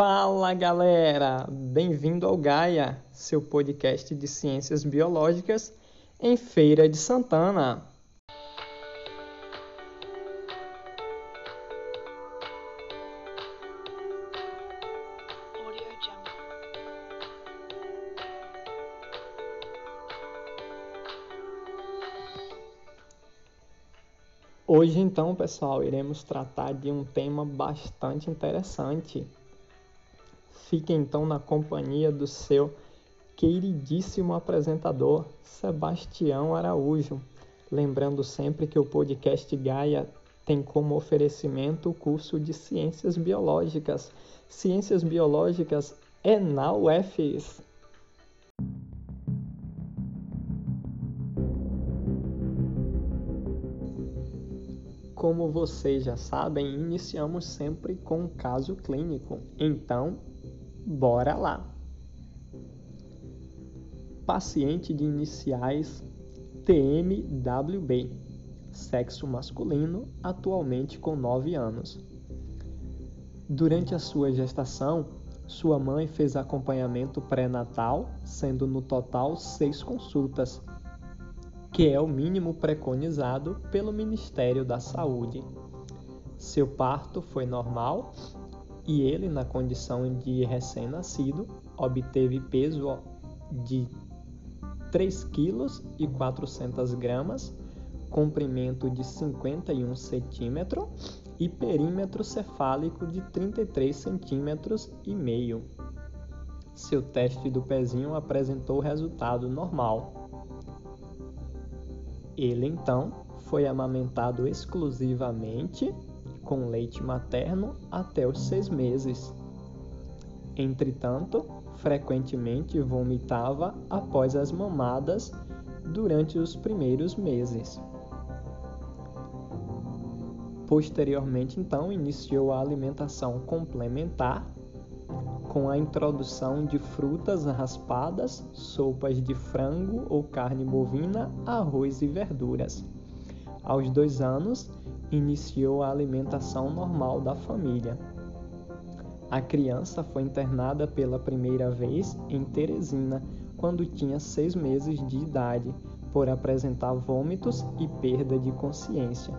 Fala galera, bem-vindo ao Gaia, seu podcast de ciências biológicas em Feira de Santana. Hoje, então, pessoal, iremos tratar de um tema bastante interessante. Fique então na companhia do seu queridíssimo apresentador, Sebastião Araújo. Lembrando sempre que o podcast Gaia tem como oferecimento o curso de Ciências Biológicas. Ciências Biológicas é na UFES. Como vocês já sabem, iniciamos sempre com um caso clínico. Então, bora lá! Paciente de iniciais TMWB, sexo masculino, atualmente com 9 anos. Durante a sua gestação, sua mãe fez acompanhamento pré-natal, sendo no total seis consultas que é o mínimo preconizado pelo Ministério da Saúde. Seu parto foi normal e ele, na condição de recém-nascido, obteve peso de 3 kg e 400 gramas, comprimento de 51 cm e perímetro cefálico de 33 cm e meio. Seu teste do pezinho apresentou resultado normal. Ele então foi amamentado exclusivamente com leite materno até os seis meses. Entretanto, frequentemente vomitava após as mamadas durante os primeiros meses. Posteriormente, então, iniciou a alimentação complementar com a introdução de frutas raspadas, sopas de frango ou carne bovina, arroz e verduras. Aos dois anos, iniciou a alimentação normal da família. A criança foi internada pela primeira vez em Teresina, quando tinha seis meses de idade, por apresentar vômitos e perda de consciência.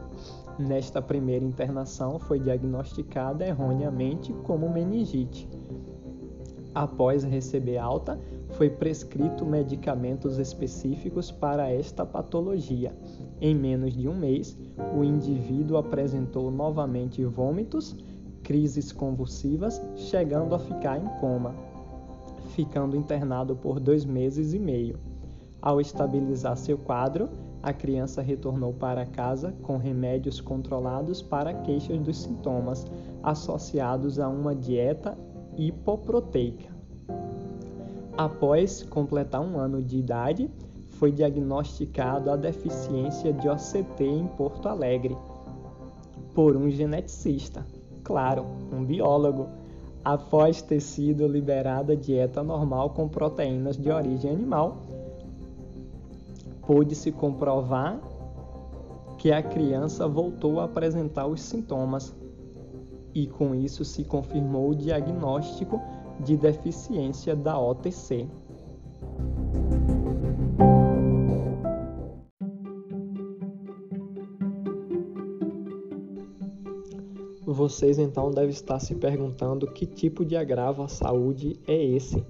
Nesta primeira internação, foi diagnosticada erroneamente como meningite Após receber alta, foi prescrito medicamentos específicos para esta patologia. Em menos de um mês, o indivíduo apresentou novamente vômitos, crises convulsivas, chegando a ficar em coma, ficando internado por dois meses e meio. Ao estabilizar seu quadro, a criança retornou para casa com remédios controlados para queixas dos sintomas associados a uma dieta hipoproteica. Após completar um ano de idade, foi diagnosticado a deficiência de OCT em Porto Alegre por um geneticista, claro, um biólogo, após ter sido liberada a dieta normal com proteínas de origem animal. Pôde-se comprovar que a criança voltou a apresentar os sintomas e com isso se confirmou o diagnóstico de deficiência da OTC. Vocês então devem estar se perguntando que tipo de agravo à saúde é esse.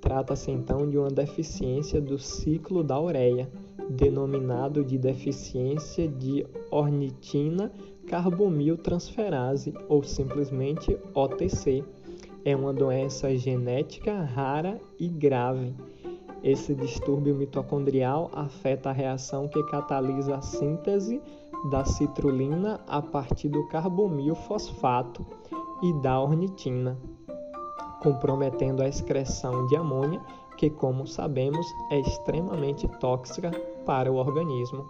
Trata-se então de uma deficiência do ciclo da ureia, denominado de deficiência de ornitina carbomiltransferase ou simplesmente OTC. É uma doença genética rara e grave. Esse distúrbio mitocondrial afeta a reação que catalisa a síntese da citrulina a partir do carbomil fosfato e da ornitina, comprometendo a excreção de amônia, que, como sabemos, é extremamente tóxica para o organismo.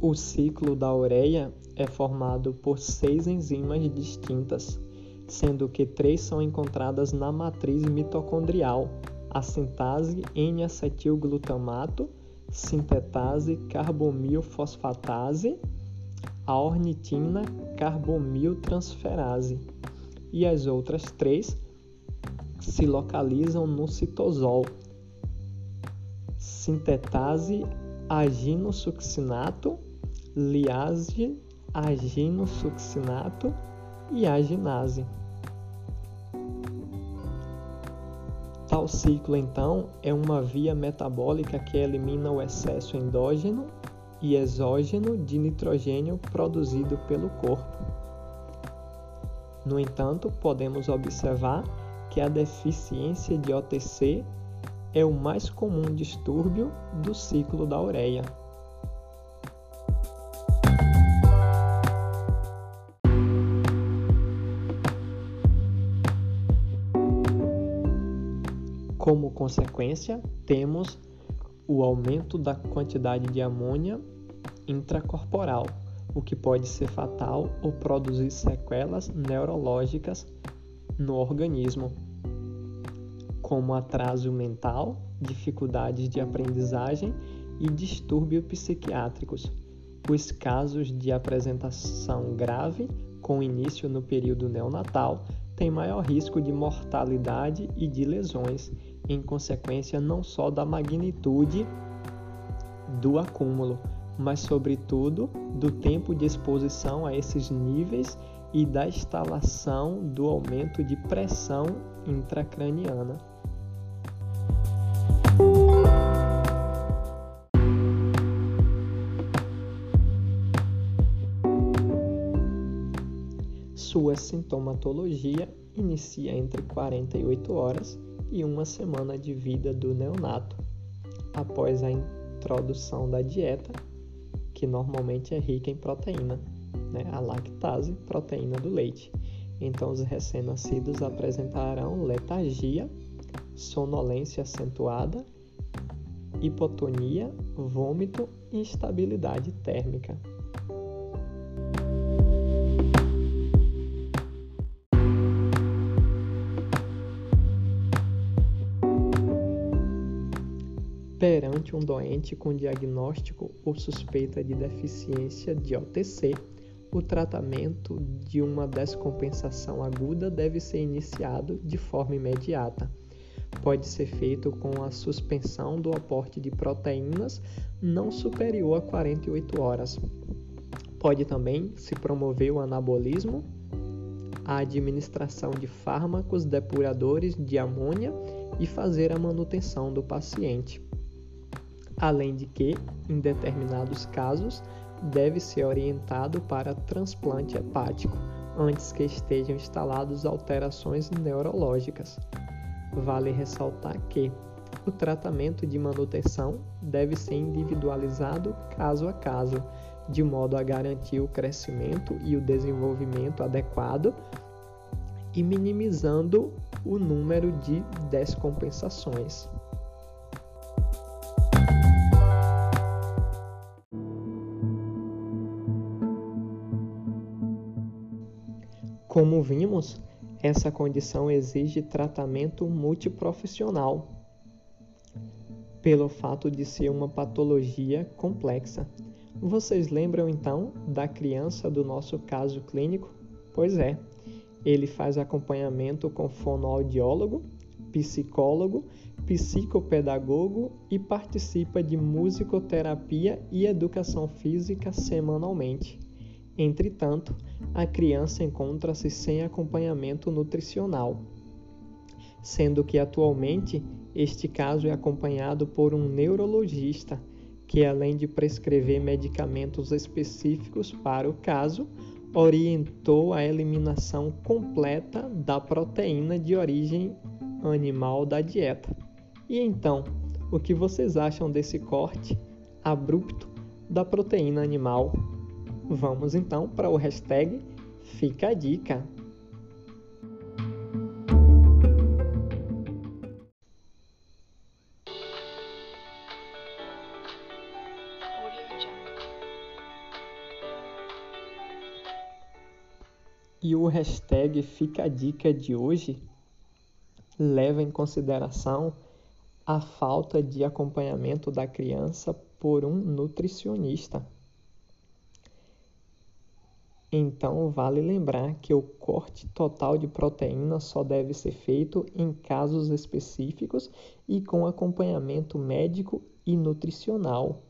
O ciclo da ureia é formado por seis enzimas distintas, sendo que três são encontradas na matriz mitocondrial: a sintase N-acetilglutamato, sintetase carbomilfosfatase, a ornitina carbomiltransferase. E as outras três se localizam no citosol. Sintetase aginosuccinato, liase aginosuccinato e aginase. Tal ciclo, então, é uma via metabólica que elimina o excesso endógeno e exógeno de nitrogênio produzido pelo corpo. No entanto, podemos observar que a deficiência de OTC é o mais comum distúrbio do ciclo da ureia. Como consequência, temos o aumento da quantidade de amônia intracorporal, o que pode ser fatal ou produzir sequelas neurológicas no organismo, como atraso mental, dificuldades de aprendizagem e distúrbios psiquiátricos. Os casos de apresentação grave, com início no período neonatal, têm maior risco de mortalidade e de lesões em consequência não só da magnitude do acúmulo, mas, sobretudo, do tempo de exposição a esses níveis e da instalação do aumento de pressão intracraniana. Sua sintomatologia inicia entre 48 horas e uma semana de vida do neonato, após a introdução da dieta, que normalmente é rica em proteína, né? a lactase, proteína do leite. Então, os recém-nascidos apresentarão letargia, sonolência acentuada, hipotonia, vômito e instabilidade térmica. Perante um doente com diagnóstico ou suspeita de deficiência de OTC, o tratamento de uma descompensação aguda deve ser iniciado de forma imediata. Pode ser feito com a suspensão do aporte de proteínas não superior a 48 horas. Pode também se promover o anabolismo, a administração de fármacos depuradores de amônia e fazer a manutenção do paciente além de que, em determinados casos, deve ser orientado para transplante hepático antes que estejam instaladas alterações neurológicas. Vale ressaltar que o tratamento de manutenção deve ser individualizado caso a caso, de modo a garantir o crescimento e o desenvolvimento adequado e minimizando o número de descompensações. Como vimos, essa condição exige tratamento multiprofissional, pelo fato de ser uma patologia complexa. Vocês lembram então da criança do nosso caso clínico? Pois é, ele faz acompanhamento com fonoaudiólogo, psicólogo, psicopedagogo e participa de musicoterapia e educação física semanalmente. Entretanto, a criança encontra-se sem acompanhamento nutricional, sendo que atualmente este caso é acompanhado por um neurologista que, além de prescrever medicamentos específicos para o caso, orientou a eliminação completa da proteína de origem animal da dieta. E então, o que vocês acham desse corte abrupto da proteína animal Vamos então para o hashtag Fica a Dica. E o hashtag Fica a Dica de hoje leva em consideração a falta de acompanhamento da criança por um nutricionista. Então, vale lembrar que o corte total de proteína só deve ser feito em casos específicos e com acompanhamento médico e nutricional,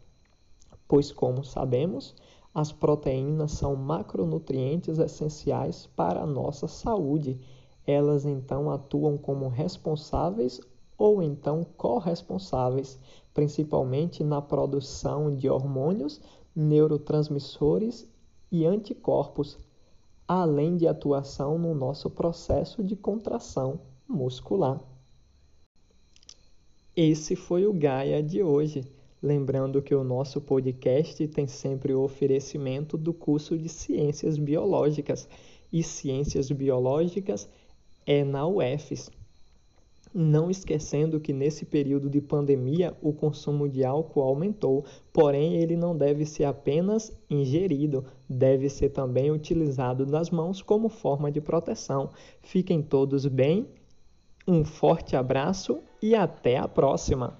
pois, como sabemos, as proteínas são macronutrientes essenciais para a nossa saúde. Elas então atuam como responsáveis ou então corresponsáveis, principalmente na produção de hormônios, neurotransmissores e anticorpos, além de atuação no nosso processo de contração muscular. Esse foi o Gaia de hoje. Lembrando que o nosso podcast tem sempre o oferecimento do curso de Ciências Biológicas, e Ciências Biológicas é na UFES não esquecendo que nesse período de pandemia o consumo de álcool aumentou, porém ele não deve ser apenas ingerido, deve ser também utilizado nas mãos como forma de proteção. Fiquem todos bem, um forte abraço e até a próxima!